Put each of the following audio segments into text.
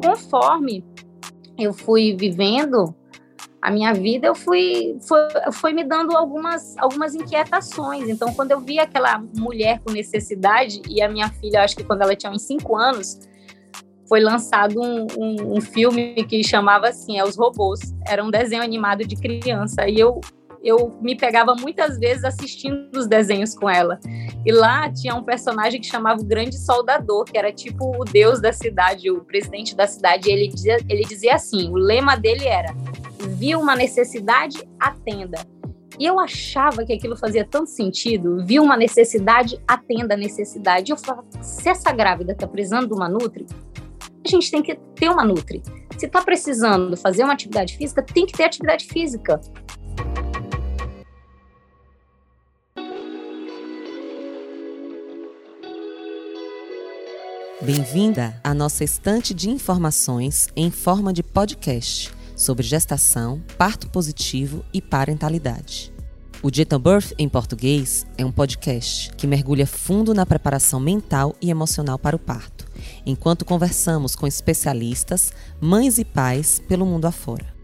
conforme eu fui vivendo a minha vida, eu fui foi, foi me dando algumas algumas inquietações. Então, quando eu vi aquela mulher com necessidade e a minha filha, acho que quando ela tinha uns cinco anos, foi lançado um, um, um filme que chamava assim, é Os Robôs. Era um desenho animado de criança e eu eu me pegava muitas vezes assistindo os desenhos com ela. E lá tinha um personagem que chamava o Grande Soldador, que era tipo o deus da cidade, o presidente da cidade. Ele dizia, ele dizia assim: o lema dele era: viu uma necessidade, atenda. E eu achava que aquilo fazia tanto sentido. Viu uma necessidade, atenda a necessidade. Eu falava: se essa grávida está precisando de uma Nutri, a gente tem que ter uma Nutri. Se está precisando fazer uma atividade física, tem que ter atividade física. Bem-vinda à nossa estante de informações em forma de podcast sobre gestação, parto positivo e parentalidade. O Gentle Birth em português é um podcast que mergulha fundo na preparação mental e emocional para o parto, enquanto conversamos com especialistas, mães e pais pelo mundo afora.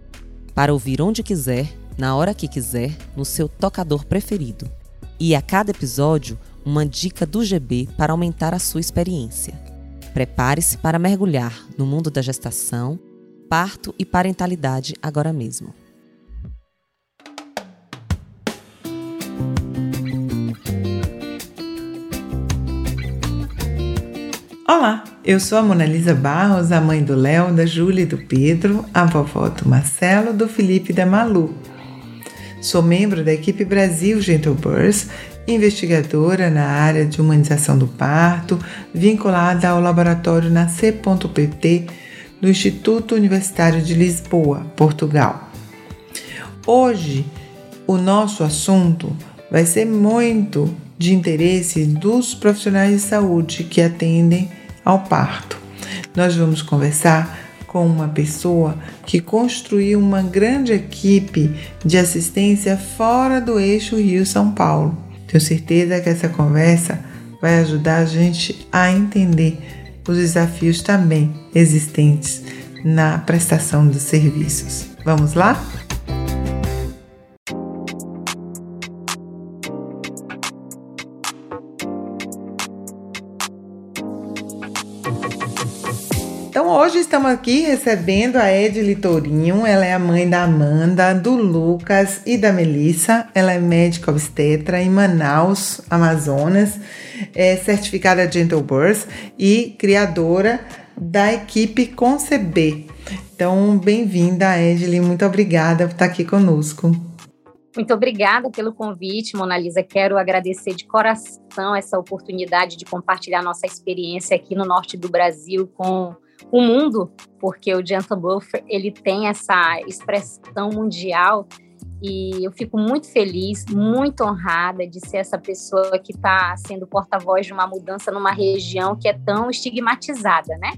Para ouvir onde quiser, na hora que quiser, no seu tocador preferido. E a cada episódio, uma dica do GB para aumentar a sua experiência. Prepare-se para mergulhar no mundo da gestação, parto e parentalidade agora mesmo. Olá, eu sou a Monalisa Barros, a mãe do Léo, da Júlia e do Pedro, a vovó do Marcelo, do Felipe e da Malu. Sou membro da equipe Brasil Gentle Birth investigadora na área de humanização do parto, vinculada ao laboratório Nascer.pt do Instituto Universitário de Lisboa, Portugal. Hoje, o nosso assunto vai ser muito de interesse dos profissionais de saúde que atendem ao parto. Nós vamos conversar com uma pessoa que construiu uma grande equipe de assistência fora do eixo Rio-São Paulo tenho certeza que essa conversa vai ajudar a gente a entender os desafios também existentes na prestação dos serviços. Vamos lá? Hoje estamos aqui recebendo a Edile Tourinho, ela é a mãe da Amanda, do Lucas e da Melissa. Ela é médica obstetra em Manaus, Amazonas, é certificada Gentle Birth e criadora da equipe Conceber. Então, bem-vinda, Edile, muito obrigada por estar aqui conosco. Muito obrigada pelo convite, Monalisa. Quero agradecer de coração essa oportunidade de compartilhar nossa experiência aqui no norte do Brasil com o mundo, porque o Gentle Buffer ele tem essa expressão mundial e eu fico muito feliz, muito honrada de ser essa pessoa que está sendo porta-voz de uma mudança numa região que é tão estigmatizada, né?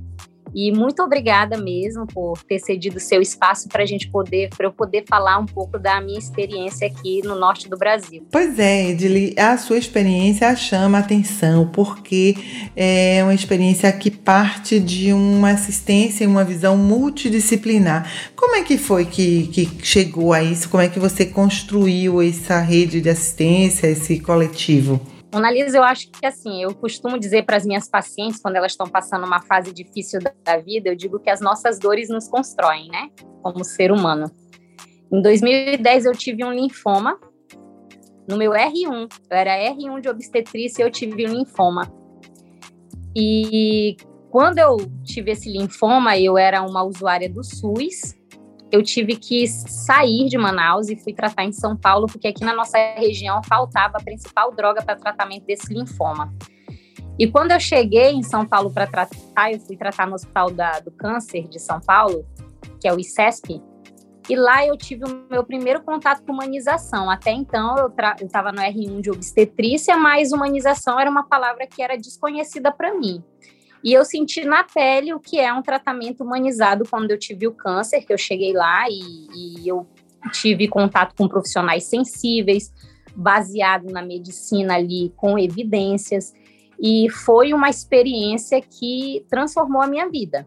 E muito obrigada mesmo por ter cedido seu espaço para a gente poder, para eu poder falar um pouco da minha experiência aqui no norte do Brasil. Pois é, Edili, a sua experiência chama a atenção porque é uma experiência que parte de uma assistência e uma visão multidisciplinar. Como é que foi que, que chegou a isso? Como é que você construiu essa rede de assistência, esse coletivo? Analisa, eu acho que assim, eu costumo dizer para as minhas pacientes, quando elas estão passando uma fase difícil da vida, eu digo que as nossas dores nos constroem, né? Como ser humano. Em 2010, eu tive um linfoma no meu R1. Eu era R1 de obstetrícia e eu tive um linfoma. E quando eu tive esse linfoma, eu era uma usuária do SUS eu tive que sair de Manaus e fui tratar em São Paulo, porque aqui na nossa região faltava a principal droga para tratamento desse linfoma. E quando eu cheguei em São Paulo para tratar, eu fui tratar no Hospital da, do Câncer de São Paulo, que é o ICESP, e lá eu tive o meu primeiro contato com humanização. Até então eu estava no R1 de obstetrícia, mas humanização era uma palavra que era desconhecida para mim. E eu senti na pele o que é um tratamento humanizado quando eu tive o câncer, que eu cheguei lá e, e eu tive contato com profissionais sensíveis, baseado na medicina ali, com evidências. E foi uma experiência que transformou a minha vida.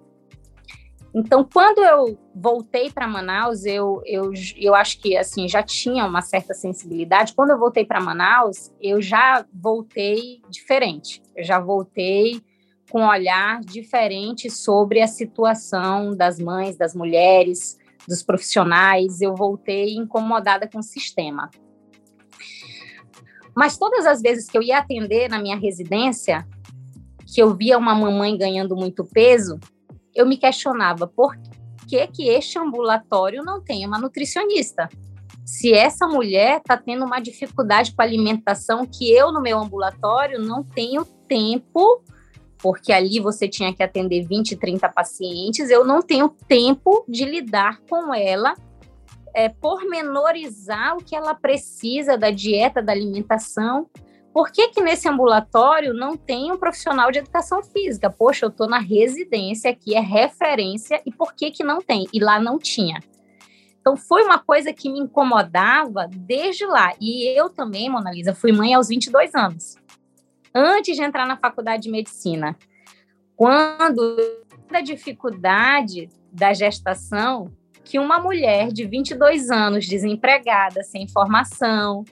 Então, quando eu voltei para Manaus, eu, eu, eu acho que assim já tinha uma certa sensibilidade. Quando eu voltei para Manaus, eu já voltei diferente. Eu já voltei com um olhar diferente sobre a situação das mães, das mulheres, dos profissionais. Eu voltei incomodada com o sistema. Mas todas as vezes que eu ia atender na minha residência, que eu via uma mamãe ganhando muito peso, eu me questionava por que, que este ambulatório não tem uma nutricionista. Se essa mulher está tendo uma dificuldade com a alimentação que eu, no meu ambulatório, não tenho tempo, porque ali você tinha que atender 20, 30 pacientes, eu não tenho tempo de lidar com ela, é, pormenorizar o que ela precisa da dieta, da alimentação, por que, que nesse ambulatório não tem um profissional de educação física? Poxa, eu estou na residência aqui, é referência, e por que, que não tem? E lá não tinha. Então, foi uma coisa que me incomodava desde lá. E eu também, Mona Lisa, fui mãe aos 22 anos, antes de entrar na faculdade de medicina. Quando a dificuldade da gestação, que uma mulher de 22 anos, desempregada, sem formação,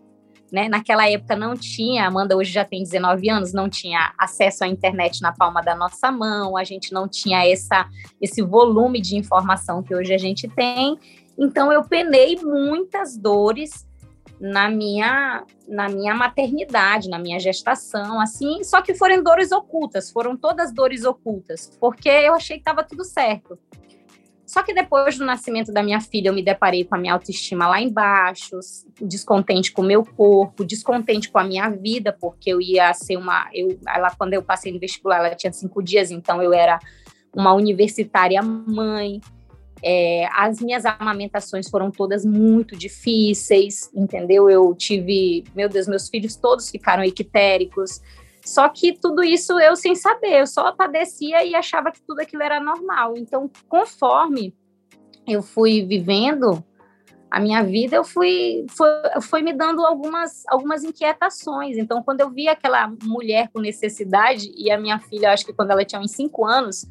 né? Naquela época não tinha, Amanda hoje já tem 19 anos, não tinha acesso à internet na palma da nossa mão, a gente não tinha essa, esse volume de informação que hoje a gente tem. Então eu penei muitas dores na minha na minha maternidade, na minha gestação, assim, só que foram dores ocultas, foram todas dores ocultas, porque eu achei que estava tudo certo. Só que depois do nascimento da minha filha, eu me deparei com a minha autoestima lá embaixo, descontente com o meu corpo, descontente com a minha vida, porque eu ia ser uma. Eu, ela, quando eu passei no vestibular, ela tinha cinco dias, então eu era uma universitária mãe. É, as minhas amamentações foram todas muito difíceis, entendeu? Eu tive, meu Deus, meus filhos todos ficaram equitéricos. Só que tudo isso eu sem saber, eu só padecia e achava que tudo aquilo era normal. Então, conforme eu fui vivendo a minha vida, eu fui, foi, foi me dando algumas, algumas inquietações. Então, quando eu vi aquela mulher com necessidade, e a minha filha, acho que quando ela tinha uns cinco anos,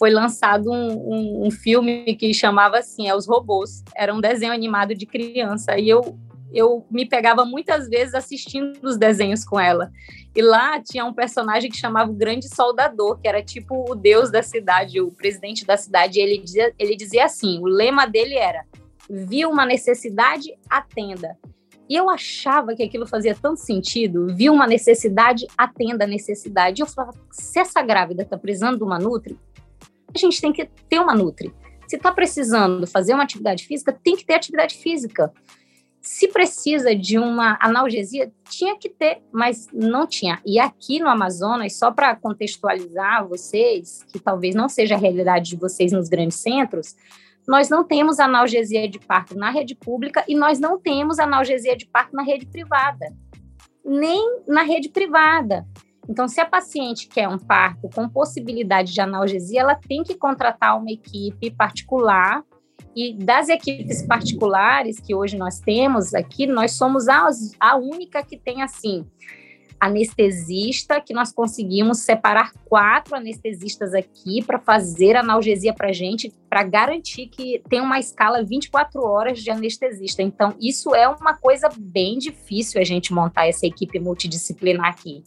foi lançado um, um, um filme que chamava assim, é Os Robôs. Era um desenho animado de criança. E eu eu me pegava muitas vezes assistindo os desenhos com ela. E lá tinha um personagem que chamava o Grande Soldador, que era tipo o deus da cidade, o presidente da cidade. E ele dizia, ele dizia assim: o lema dele era: viu uma necessidade, atenda. E eu achava que aquilo fazia tanto sentido, viu uma necessidade, atenda a necessidade. E eu falava: se essa grávida está precisando de uma Nutri, a gente tem que ter uma Nutri. Se está precisando fazer uma atividade física, tem que ter atividade física se precisa de uma analgesia, tinha que ter, mas não tinha. E aqui no Amazonas, só para contextualizar vocês, que talvez não seja a realidade de vocês nos grandes centros, nós não temos analgesia de parto na rede pública e nós não temos analgesia de parto na rede privada, nem na rede privada. Então, se a paciente quer um parto com possibilidade de analgesia, ela tem que contratar uma equipe particular e das equipes particulares que hoje nós temos aqui, nós somos a, a única que tem assim anestesista, que nós conseguimos separar quatro anestesistas aqui para fazer analgesia para gente, para garantir que tem uma escala 24 horas de anestesista. Então, isso é uma coisa bem difícil a gente montar essa equipe multidisciplinar aqui,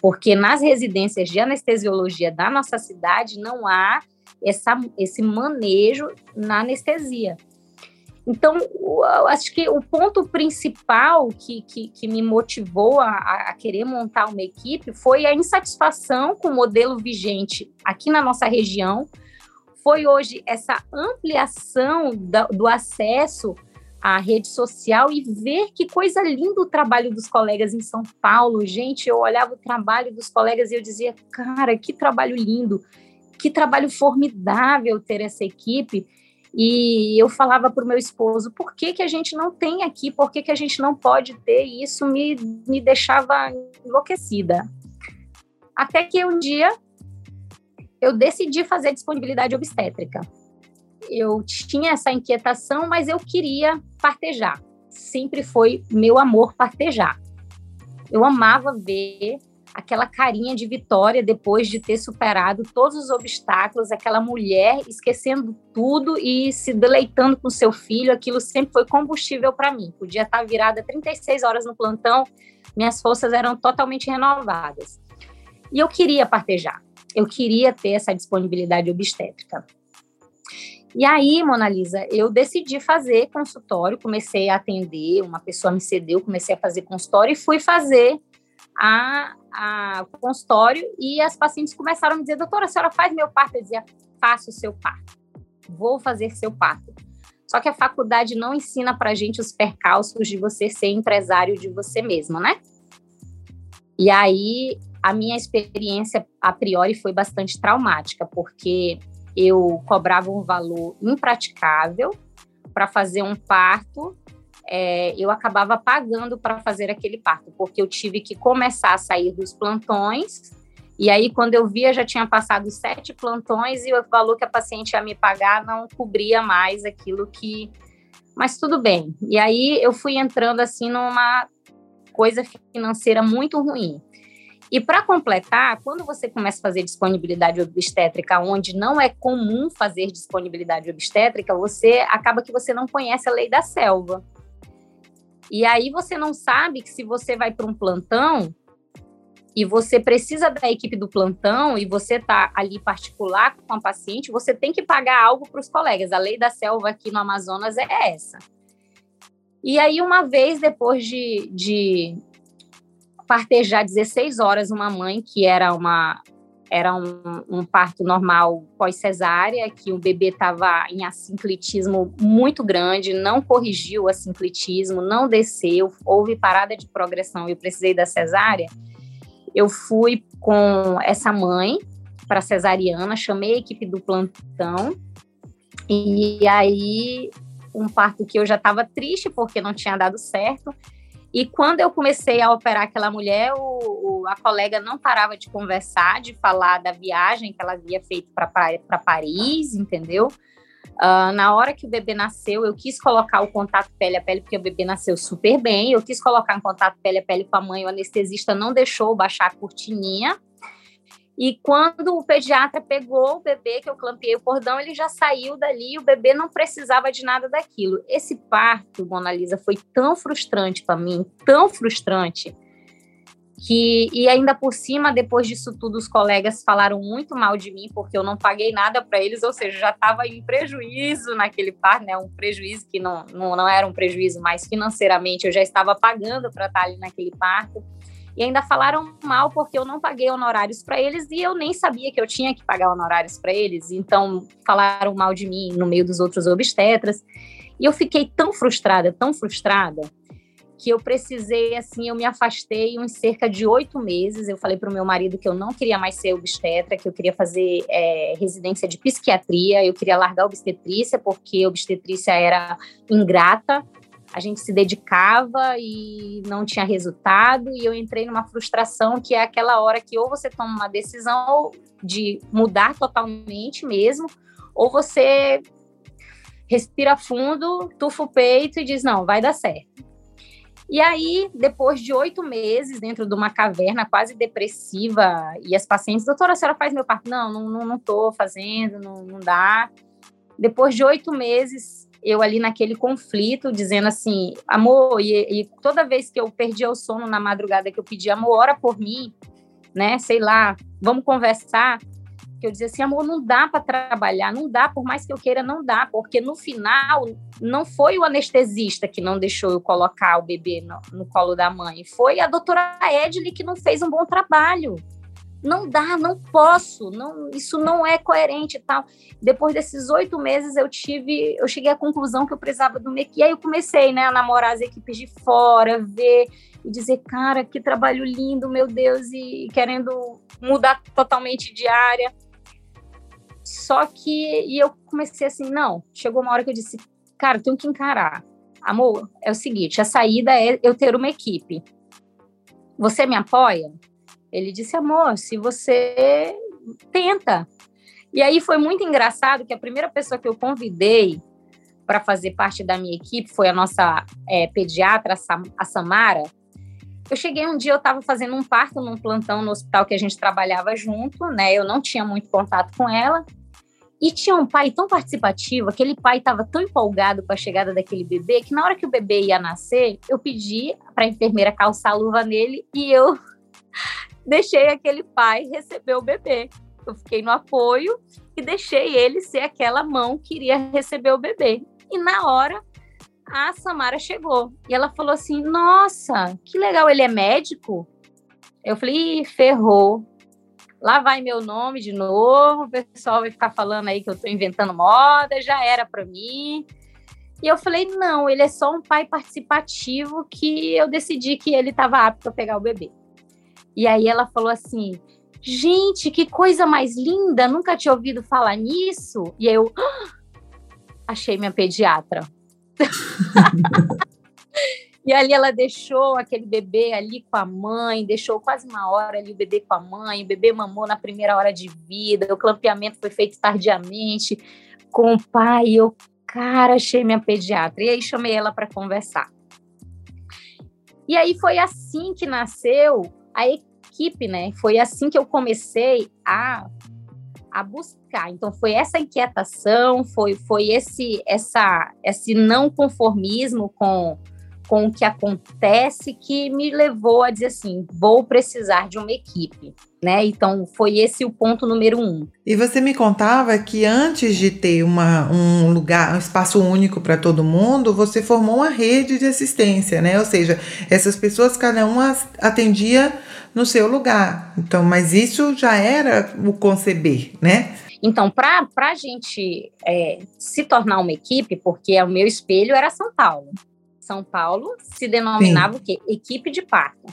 porque nas residências de anestesiologia da nossa cidade não há essa, esse manejo na anestesia. Então, acho que o ponto principal que, que, que me motivou a, a, querer montar uma equipe foi a insatisfação com o modelo vigente aqui na nossa região. Foi hoje essa ampliação da, do acesso à rede social e ver que coisa linda o trabalho dos colegas em São Paulo. Gente, eu olhava o trabalho dos colegas e eu dizia, cara, que trabalho lindo que trabalho formidável ter essa equipe. E eu falava para o meu esposo, por que, que a gente não tem aqui, por que, que a gente não pode ter? E isso me, me deixava enlouquecida. Até que um dia eu decidi fazer disponibilidade obstétrica. Eu tinha essa inquietação, mas eu queria partejar. Sempre foi meu amor partejar. Eu amava ver aquela carinha de vitória depois de ter superado todos os obstáculos, aquela mulher esquecendo tudo e se deleitando com seu filho, aquilo sempre foi combustível para mim. Podia estar virada 36 horas no plantão, minhas forças eram totalmente renovadas. E eu queria partejar, eu queria ter essa disponibilidade obstétrica. E aí, Mona Lisa, eu decidi fazer consultório, comecei a atender, uma pessoa me cedeu, comecei a fazer consultório e fui fazer a, a consultório e as pacientes começaram a me dizer, doutora, a senhora faz meu parto? Eu dizia, faço o seu parto, vou fazer seu parto. Só que a faculdade não ensina para gente os percalços de você ser empresário de você mesmo, né? E aí a minha experiência a priori foi bastante traumática, porque eu cobrava um valor impraticável para fazer um parto é, eu acabava pagando para fazer aquele parto, porque eu tive que começar a sair dos plantões. E aí, quando eu via, já tinha passado sete plantões e o valor que a paciente ia me pagar não cobria mais aquilo que. Mas tudo bem. E aí, eu fui entrando assim numa coisa financeira muito ruim. E para completar, quando você começa a fazer disponibilidade obstétrica, onde não é comum fazer disponibilidade obstétrica, você acaba que você não conhece a lei da selva. E aí você não sabe que se você vai para um plantão e você precisa da equipe do plantão e você está ali particular com a paciente, você tem que pagar algo para os colegas. A lei da selva aqui no Amazonas é essa. E aí, uma vez depois de, de partejar 16 horas uma mãe que era uma era um, um parto normal pós-cesárea, que o bebê estava em assinclitismo muito grande, não corrigiu o assinclitismo, não desceu, houve parada de progressão e eu precisei da cesárea. Eu fui com essa mãe para cesariana, chamei a equipe do plantão e aí um parto que eu já estava triste porque não tinha dado certo. E quando eu comecei a operar aquela mulher, o, o, a colega não parava de conversar, de falar da viagem que ela havia feito para Paris, entendeu? Uh, na hora que o bebê nasceu, eu quis colocar o contato pele a pele, porque o bebê nasceu super bem. Eu quis colocar em contato pele a pele com a mãe, o anestesista não deixou baixar a cortininha. E quando o pediatra pegou o bebê, que eu clampiei o cordão, ele já saiu dali, o bebê não precisava de nada daquilo. Esse parto, Mona Lisa, foi tão frustrante para mim, tão frustrante, que e ainda por cima, depois disso tudo, os colegas falaram muito mal de mim, porque eu não paguei nada para eles, ou seja, já estava em prejuízo naquele parto, né? Um prejuízo que não, não, não era um prejuízo, mas financeiramente eu já estava pagando para estar ali naquele parto e ainda falaram mal porque eu não paguei honorários para eles e eu nem sabia que eu tinha que pagar honorários para eles. Então falaram mal de mim no meio dos outros obstetras. E eu fiquei tão frustrada, tão frustrada, que eu precisei, assim, eu me afastei uns cerca de oito meses. Eu falei para o meu marido que eu não queria mais ser obstetra, que eu queria fazer é, residência de psiquiatria, eu queria largar a obstetrícia, porque obstetrícia era ingrata, a gente se dedicava e não tinha resultado, e eu entrei numa frustração que é aquela hora que ou você toma uma decisão de mudar totalmente mesmo, ou você respira fundo, tufa o peito e diz: não, vai dar certo. E aí, depois de oito meses dentro de uma caverna quase depressiva, e as pacientes, doutora, a senhora faz meu parto? Não, não, não, tô fazendo, não, não dá. Depois de oito meses, eu ali naquele conflito, dizendo assim, amor, e, e, toda vez que eu perdia o sono na madrugada, que eu pedia, amor, ora por mim, né, sei lá, vamos conversar, que eu dizia assim, amor, não dá para trabalhar, não dá, por mais que eu queira, não dá, porque no final não foi o anestesista que não deixou eu colocar o bebê no, no colo da mãe, foi a doutora Edley que não fez um bom trabalho não dá, não posso, não, isso não é coerente e tal. Depois desses oito meses, eu tive, eu cheguei à conclusão que eu precisava do MEC. E aí eu comecei, né, a namorar as equipes de fora, ver e dizer, cara, que trabalho lindo, meu Deus, e querendo mudar totalmente de área. Só que, e eu comecei assim, não, chegou uma hora que eu disse, cara, tenho que encarar. Amor, é o seguinte, a saída é eu ter uma equipe. Você me apoia? Ele disse, amor, se você tenta. E aí foi muito engraçado que a primeira pessoa que eu convidei para fazer parte da minha equipe foi a nossa é, pediatra, a Samara. Eu cheguei um dia, eu estava fazendo um parto num plantão no hospital que a gente trabalhava junto, né? Eu não tinha muito contato com ela. E tinha um pai tão participativo, aquele pai estava tão empolgado com a chegada daquele bebê, que na hora que o bebê ia nascer, eu pedi para a enfermeira calçar a luva nele e eu deixei aquele pai receber o bebê. Eu fiquei no apoio e deixei ele ser aquela mão que iria receber o bebê. E na hora, a Samara chegou e ela falou assim: Nossa, que legal, ele é médico? Eu falei: ferrou. Lá vai meu nome de novo, o pessoal vai ficar falando aí que eu estou inventando moda, já era para mim. E eu falei: não, ele é só um pai participativo que eu decidi que ele estava apto para pegar o bebê. E aí ela falou assim: gente, que coisa mais linda, nunca tinha ouvido falar nisso. E eu ah, achei minha pediatra. e ali ela deixou aquele bebê ali com a mãe, deixou quase uma hora ali o bebê com a mãe, o bebê mamou na primeira hora de vida, o clampeamento foi feito tardiamente com o pai. Eu, cara, achei minha pediatra. E aí chamei ela para conversar. E aí foi assim que nasceu a equipe, né? Foi assim que eu comecei a, a buscar. Então foi essa inquietação, foi, foi esse essa esse não conformismo com com o que acontece que me levou a dizer assim, vou precisar de uma equipe, né? Então foi esse o ponto número um. E você me contava que antes de ter uma, um lugar, um espaço único para todo mundo, você formou uma rede de assistência, né? Ou seja, essas pessoas cada uma atendia no seu lugar. Então, mas isso já era o conceber, né? Então, para a gente é, se tornar uma equipe, porque o meu espelho era São Paulo. São Paulo se denominava Sim. o quê? Equipe de parto.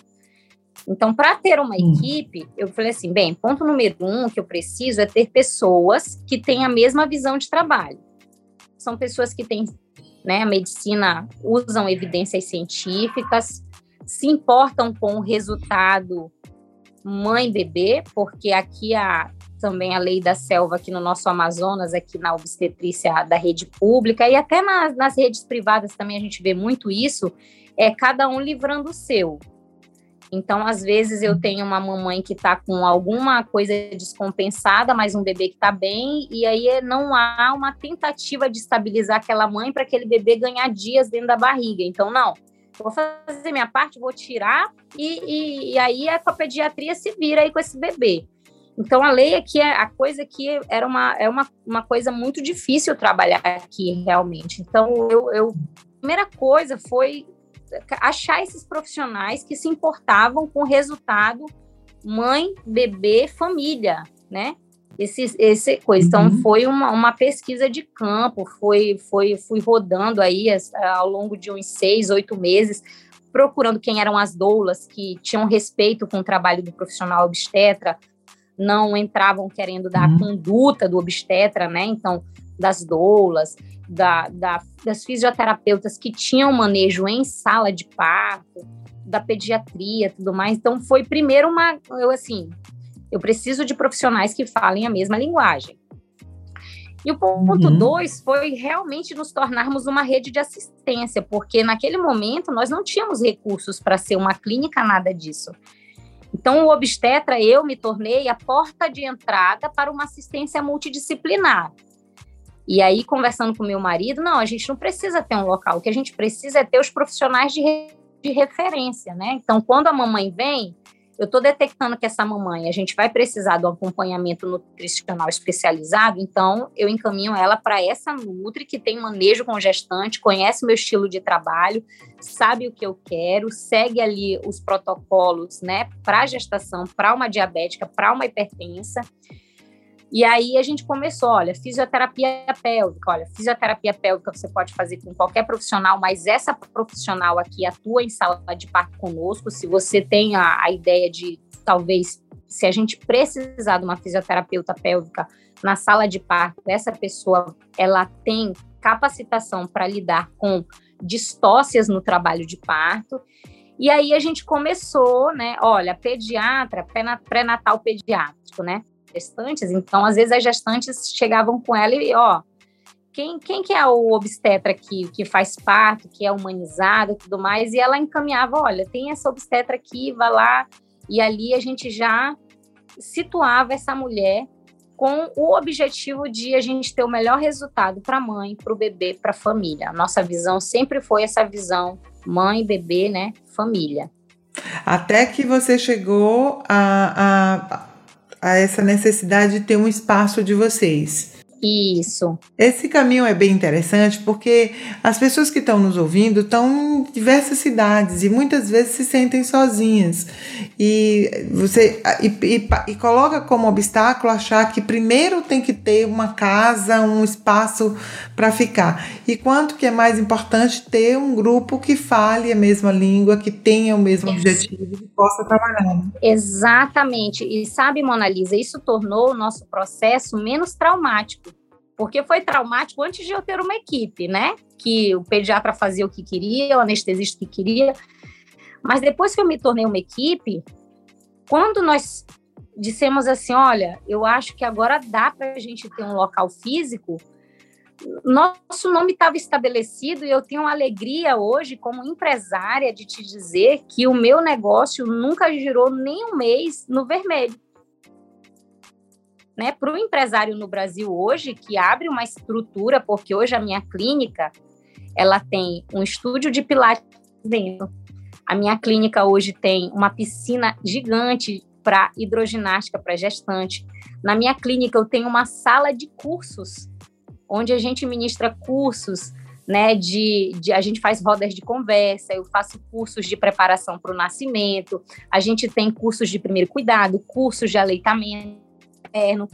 Então, para ter uma Sim. equipe, eu falei assim: bem, ponto número um que eu preciso é ter pessoas que têm a mesma visão de trabalho. São pessoas que têm, né, a medicina, usam evidências científicas, se importam com o resultado mãe-bebê, porque aqui a, também a lei da selva aqui no nosso Amazonas, aqui na obstetrícia da rede pública e até nas, nas redes privadas também a gente vê muito isso, é cada um livrando o seu. Então, às vezes, eu tenho uma mamãe que está com alguma coisa descompensada, mas um bebê que está bem, e aí não há uma tentativa de estabilizar aquela mãe para aquele bebê ganhar dias dentro da barriga. Então, não, vou fazer minha parte, vou tirar, e, e, e aí a pediatria se vira aí com esse bebê. Então, a lei aqui, é a coisa que era uma, é uma, uma coisa muito difícil trabalhar aqui, realmente. Então, eu, eu a primeira coisa foi achar esses profissionais que se importavam com o resultado mãe, bebê, família, né? Esse, esse coisa. Então, uhum. foi uma, uma pesquisa de campo, foi, foi, fui rodando aí ao longo de uns seis, oito meses, procurando quem eram as doulas que tinham respeito com o trabalho do profissional obstetra, não entravam querendo dar uhum. a conduta do obstetra, né? Então, das doulas, da, da, das fisioterapeutas que tinham manejo em sala de parto, da pediatria, tudo mais. Então, foi primeiro uma, eu assim, eu preciso de profissionais que falem a mesma linguagem. E o ponto uhum. dois foi realmente nos tornarmos uma rede de assistência, porque naquele momento nós não tínhamos recursos para ser uma clínica, nada disso. Então, o obstetra, eu me tornei a porta de entrada para uma assistência multidisciplinar. E aí, conversando com meu marido, não, a gente não precisa ter um local, o que a gente precisa é ter os profissionais de, re de referência, né? Então, quando a mamãe vem, eu estou detectando que essa mamãe, a gente vai precisar do acompanhamento nutricional especializado, então eu encaminho ela para essa Nutri que tem manejo com gestante, conhece meu estilo de trabalho, sabe o que eu quero, segue ali os protocolos, né, para gestação, para uma diabética, para uma hipertensa. E aí a gente começou, olha, fisioterapia pélvica, olha, fisioterapia pélvica você pode fazer com qualquer profissional, mas essa profissional aqui atua em sala de parto conosco. Se você tem a, a ideia de talvez se a gente precisar de uma fisioterapeuta pélvica na sala de parto, essa pessoa ela tem capacitação para lidar com distócias no trabalho de parto. E aí a gente começou, né? Olha, pediatra, pré-natal pediátrico, né? Gestantes, então às vezes as gestantes chegavam com ela e, ó, quem, quem que é o obstetra aqui, que faz parto, que é humanizado e tudo mais, e ela encaminhava, olha, tem essa obstetra aqui, vá lá, e ali a gente já situava essa mulher com o objetivo de a gente ter o melhor resultado para a mãe, para o bebê, para a família. A nossa visão sempre foi essa visão mãe, bebê, né, família. Até que você chegou a, a, a essa necessidade de ter um espaço de vocês. Isso. Esse caminho é bem interessante porque as pessoas que estão nos ouvindo estão em diversas cidades e muitas vezes se sentem sozinhas. E você e, e, e coloca como obstáculo achar que primeiro tem que ter uma casa, um espaço para ficar. E quanto que é mais importante ter um grupo que fale a mesma língua, que tenha o mesmo isso. objetivo e possa trabalhar. Né? Exatamente. E sabe, Mona Lisa, isso tornou o nosso processo menos traumático porque foi traumático antes de eu ter uma equipe, né? Que o pediatra fazia o que queria, o anestesista o que queria. Mas depois que eu me tornei uma equipe, quando nós dissemos assim, olha, eu acho que agora dá para a gente ter um local físico, nosso nome estava estabelecido e eu tenho alegria hoje, como empresária, de te dizer que o meu negócio nunca girou nem um mês no vermelho né, para o empresário no Brasil hoje, que abre uma estrutura, porque hoje a minha clínica, ela tem um estúdio de pilates dentro. A minha clínica hoje tem uma piscina gigante para hidroginástica para gestante. Na minha clínica eu tenho uma sala de cursos, onde a gente ministra cursos, né, de, de, a gente faz rodas de conversa, eu faço cursos de preparação para o nascimento, a gente tem cursos de primeiro cuidado, cursos de aleitamento, materno,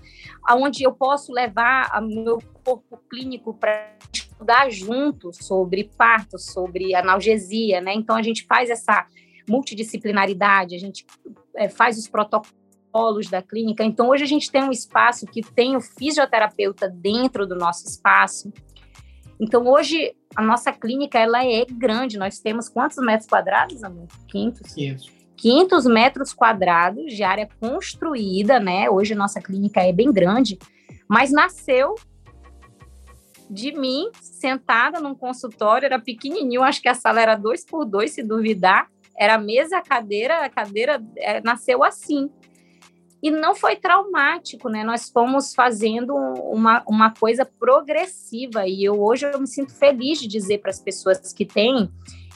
onde eu posso levar o meu corpo clínico para estudar junto sobre parto, sobre analgesia, né? Então a gente faz essa multidisciplinaridade, a gente é, faz os protocolos da clínica. Então hoje a gente tem um espaço que tem o fisioterapeuta dentro do nosso espaço. Então hoje a nossa clínica ela é grande. Nós temos quantos metros quadrados, amor? 500. 500. 500 metros quadrados de área construída, né? Hoje nossa clínica é bem grande, mas nasceu de mim sentada num consultório, era pequenininho, acho que a sala era dois por dois, se duvidar, era mesa, cadeira, a cadeira é, nasceu assim. E não foi traumático, né? Nós fomos fazendo uma, uma coisa progressiva e eu hoje eu me sinto feliz de dizer para as pessoas que têm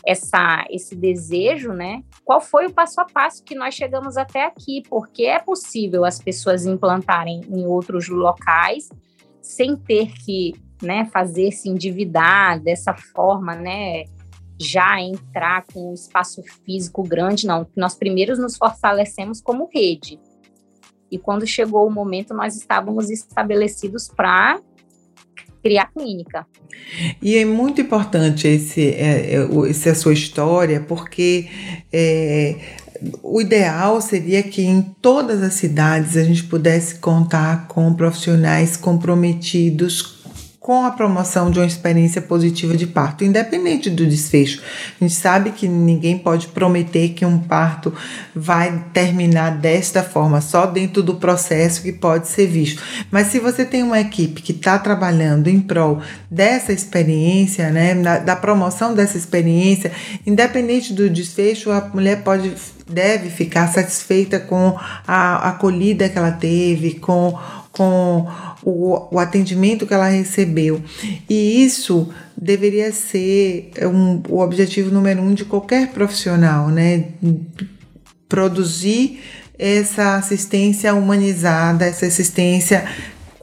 essa, esse desejo, né? Qual foi o passo a passo que nós chegamos até aqui? Porque é possível as pessoas implantarem em outros locais sem ter que né, fazer se endividar dessa forma, né? Já entrar com um espaço físico grande, não. Nós primeiros nos fortalecemos como rede. E quando chegou o momento, nós estávamos estabelecidos para criar clínica. E é muito importante esse, é, é essa sua história, porque é, o ideal seria que em todas as cidades a gente pudesse contar com profissionais comprometidos com a promoção de uma experiência positiva de parto, independente do desfecho. A gente sabe que ninguém pode prometer que um parto vai terminar desta forma, só dentro do processo que pode ser visto. Mas se você tem uma equipe que está trabalhando em prol dessa experiência, né, da promoção dessa experiência, independente do desfecho, a mulher pode deve ficar satisfeita com a acolhida que ela teve, com com o, o atendimento que ela recebeu. E isso deveria ser um, o objetivo número um de qualquer profissional, né? Produzir essa assistência humanizada, essa assistência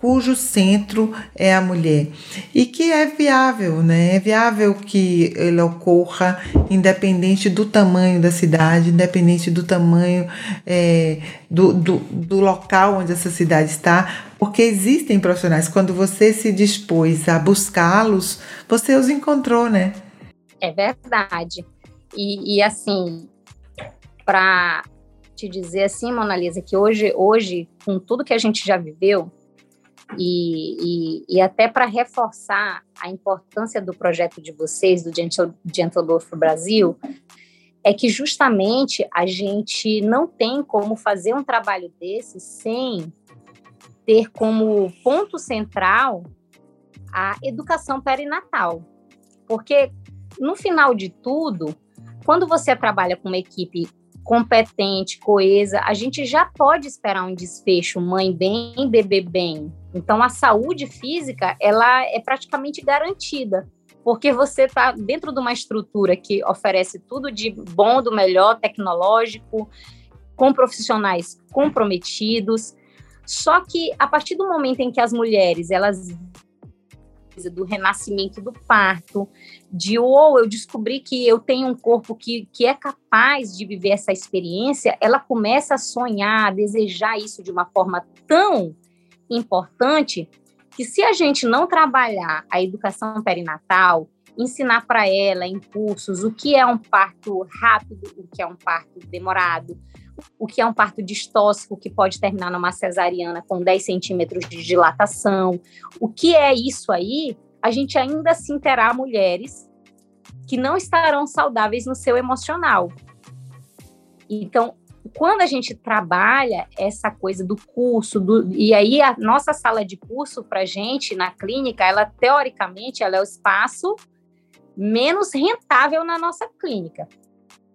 cujo centro é a mulher e que é viável, né? É viável que ele ocorra independente do tamanho da cidade, independente do tamanho é, do, do, do local onde essa cidade está, porque existem profissionais. Quando você se dispôs a buscá-los, você os encontrou, né? É verdade. E, e assim, para te dizer assim, Mona Lisa, que hoje, hoje, com tudo que a gente já viveu, e, e, e até para reforçar a importância do projeto de vocês, do Gentle, Gentle Birth Brasil, é que justamente a gente não tem como fazer um trabalho desse sem ter como ponto central a educação perinatal. Porque, no final de tudo, quando você trabalha com uma equipe competente, coesa, a gente já pode esperar um desfecho mãe bem, bebê bem. Então, a saúde física, ela é praticamente garantida, porque você está dentro de uma estrutura que oferece tudo de bom, do melhor, tecnológico, com profissionais comprometidos. Só que a partir do momento em que as mulheres elas do renascimento do parto, de ou eu descobri que eu tenho um corpo que, que é capaz de viver essa experiência, ela começa a sonhar, a desejar isso de uma forma tão importante que se a gente não trabalhar a educação perinatal, ensinar para ela em cursos o que é um parto rápido, o que é um parto demorado, o que é um parto distóxico, que pode terminar numa cesariana com 10 centímetros de dilatação. O que é isso aí? A gente ainda assim terá mulheres que não estarão saudáveis no seu emocional. Então, quando a gente trabalha essa coisa do curso, do, e aí a nossa sala de curso para gente na clínica, ela teoricamente ela é o espaço menos rentável na nossa clínica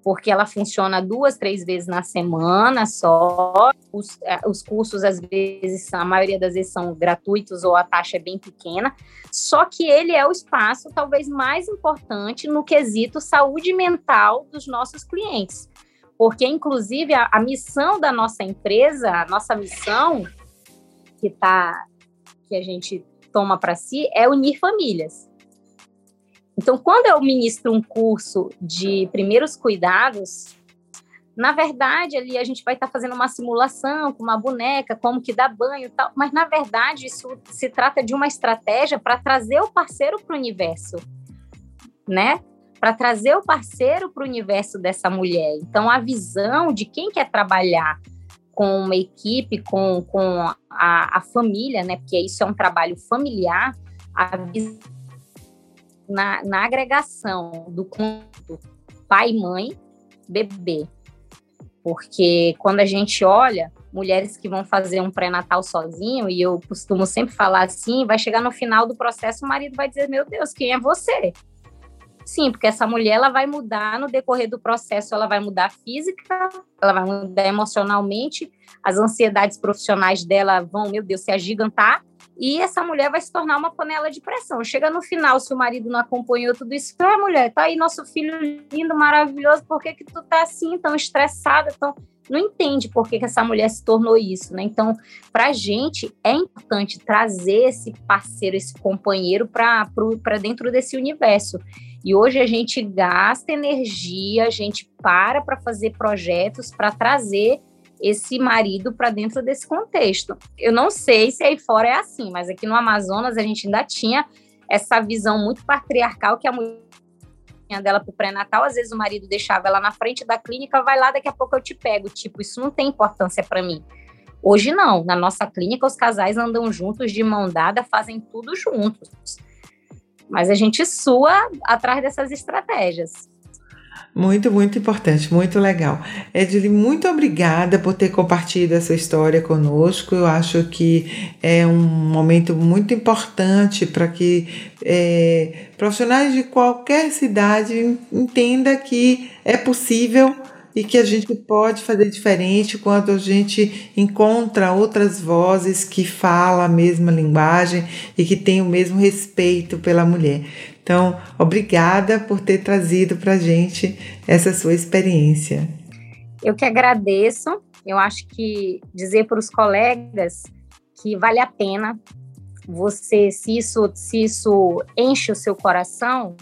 porque ela funciona duas, três vezes na semana só. Os, é, os cursos, às vezes, a maioria das vezes são gratuitos ou a taxa é bem pequena. Só que ele é o espaço talvez mais importante no quesito saúde mental dos nossos clientes. Porque, inclusive, a, a missão da nossa empresa, a nossa missão que tá, que a gente toma para si é unir famílias. Então, quando eu ministro um curso de primeiros cuidados, na verdade, ali a gente vai estar tá fazendo uma simulação com uma boneca, como que dá banho e tal, mas na verdade isso se trata de uma estratégia para trazer o parceiro para o universo, né? Para trazer o parceiro para o universo dessa mulher. Então, a visão de quem quer trabalhar com uma equipe, com, com a, a família, né? Porque isso é um trabalho familiar, a na, na agregação do conto pai, mãe, bebê. Porque quando a gente olha mulheres que vão fazer um pré-natal sozinho, e eu costumo sempre falar assim, vai chegar no final do processo, o marido vai dizer: Meu Deus, quem é você? Sim, porque essa mulher ela vai mudar no decorrer do processo, ela vai mudar física, ela vai mudar emocionalmente, as ansiedades profissionais dela vão, meu Deus, se agigantar, e essa mulher vai se tornar uma panela de pressão. Chega no final, se o marido não acompanhou tudo isso, ah, mulher, tá aí nosso filho lindo, maravilhoso, por que que tu tá assim, tão estressada, tão... Não entende por que, que essa mulher se tornou isso, né? Então, para gente, é importante trazer esse parceiro, esse companheiro para dentro desse universo. E hoje a gente gasta energia, a gente para para fazer projetos para trazer esse marido para dentro desse contexto. Eu não sei se aí fora é assim, mas aqui no Amazonas a gente ainda tinha essa visão muito patriarcal que a mulher dela para o pré-natal, às vezes o marido deixava ela na frente da clínica, vai lá, daqui a pouco eu te pego. Tipo, isso não tem importância para mim. Hoje não, na nossa clínica os casais andam juntos de mão dada, fazem tudo juntos. Mas a gente sua atrás dessas estratégias. Muito, muito importante, muito legal. Edili, muito obrigada por ter compartilhado essa história conosco. Eu acho que é um momento muito importante para que é, profissionais de qualquer cidade entendam que é possível e que a gente pode fazer diferente quando a gente encontra outras vozes que falam a mesma linguagem e que têm o mesmo respeito pela mulher. Então, obrigada por ter trazido para a gente essa sua experiência. Eu que agradeço. Eu acho que dizer para os colegas que vale a pena você, se isso, se isso enche o seu coração,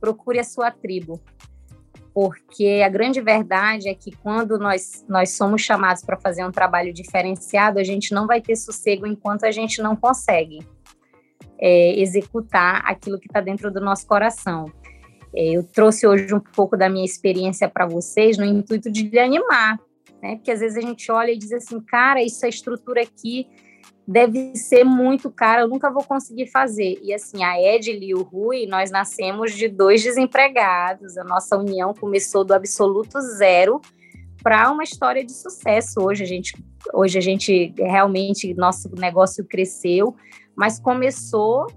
procure a sua tribo porque a grande verdade é que quando nós, nós somos chamados para fazer um trabalho diferenciado, a gente não vai ter sossego enquanto a gente não consegue é, executar aquilo que está dentro do nosso coração. É, eu trouxe hoje um pouco da minha experiência para vocês no intuito de lhe animar, né? Porque às vezes a gente olha e diz assim, cara, isso é estrutura aqui deve ser muito cara, eu nunca vou conseguir fazer. E assim, a Edil e o Rui, nós nascemos de dois desempregados, a nossa união começou do absoluto zero para uma história de sucesso. Hoje a gente, hoje a gente realmente nosso negócio cresceu, mas começou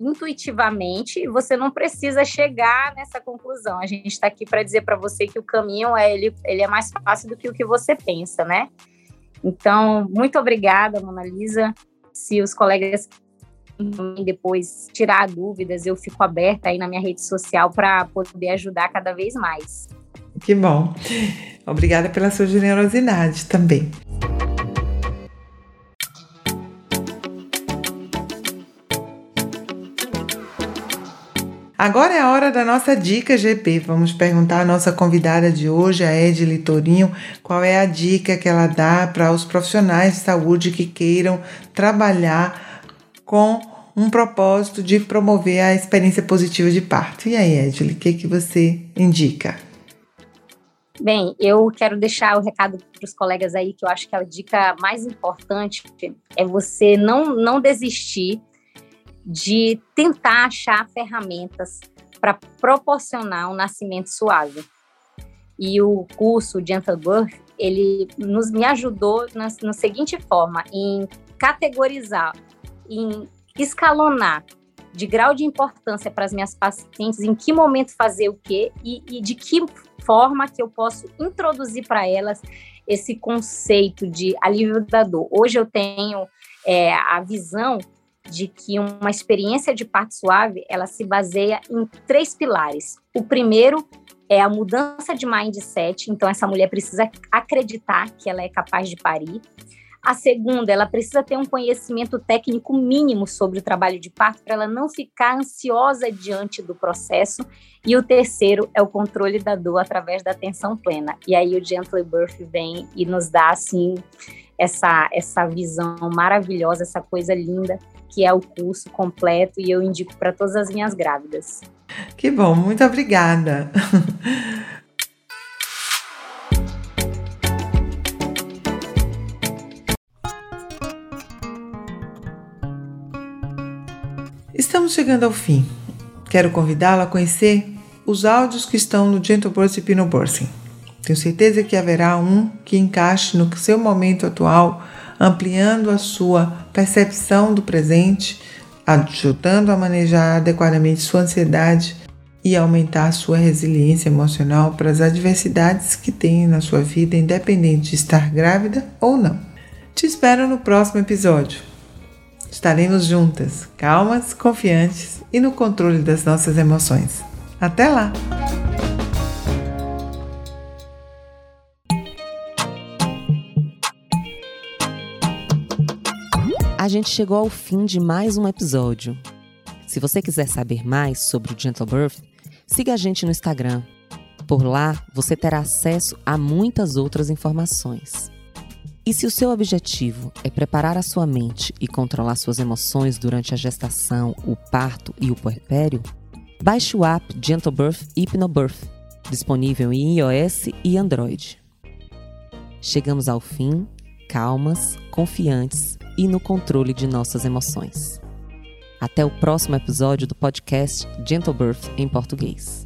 intuitivamente você não precisa chegar nessa conclusão. A gente está aqui para dizer para você que o caminho é ele, ele é mais fácil do que o que você pensa, né? Então, muito obrigada, Mona Lisa. Se os colegas depois tirar dúvidas, eu fico aberta aí na minha rede social para poder ajudar cada vez mais. Que bom. Obrigada pela sua generosidade também. Agora é a hora da nossa dica GP. Vamos perguntar à nossa convidada de hoje, a Ed Litorinho, qual é a dica que ela dá para os profissionais de saúde que queiram trabalhar com um propósito de promover a experiência positiva de parto. E aí, Ed, o que, que você indica? Bem, eu quero deixar o recado para os colegas aí que eu acho que a dica mais importante é você não, não desistir de tentar achar ferramentas para proporcionar um nascimento suave. E o curso Gentle Birth, ele nos me ajudou na, na seguinte forma, em categorizar, em escalonar de grau de importância para as minhas pacientes, em que momento fazer o quê e, e de que forma que eu posso introduzir para elas esse conceito de alívio da dor. Hoje eu tenho é, a visão de que uma experiência de parto suave ela se baseia em três pilares. O primeiro é a mudança de mindset, então essa mulher precisa acreditar que ela é capaz de parir. A segunda, ela precisa ter um conhecimento técnico mínimo sobre o trabalho de parto para ela não ficar ansiosa diante do processo. E o terceiro é o controle da dor através da atenção plena. E aí o Gentle Birth vem e nos dá assim essa essa visão maravilhosa, essa coisa linda que é o curso completo e eu indico para todas as minhas grávidas. Que bom, muito obrigada. Estamos chegando ao fim. Quero convidá-la a conhecer os áudios que estão no Gentle Birth e Pinobirthing. Tenho certeza que haverá um que encaixe no seu momento atual ampliando a sua percepção do presente, ajudando a manejar adequadamente sua ansiedade e aumentar sua resiliência emocional para as adversidades que tem na sua vida, independente de estar grávida ou não. Te espero no próximo episódio. Estaremos juntas, calmas, confiantes e no controle das nossas emoções. Até lá! A gente chegou ao fim de mais um episódio. Se você quiser saber mais sobre o Gentle Birth, siga a gente no Instagram. Por lá, você terá acesso a muitas outras informações. E se o seu objetivo é preparar a sua mente e controlar suas emoções durante a gestação, o parto e o puerpério, baixe o app Gentle Birth Hypnobirth, disponível em iOS e Android. Chegamos ao fim, calmas, confiantes e no controle de nossas emoções. Até o próximo episódio do podcast Gentle Birth em português.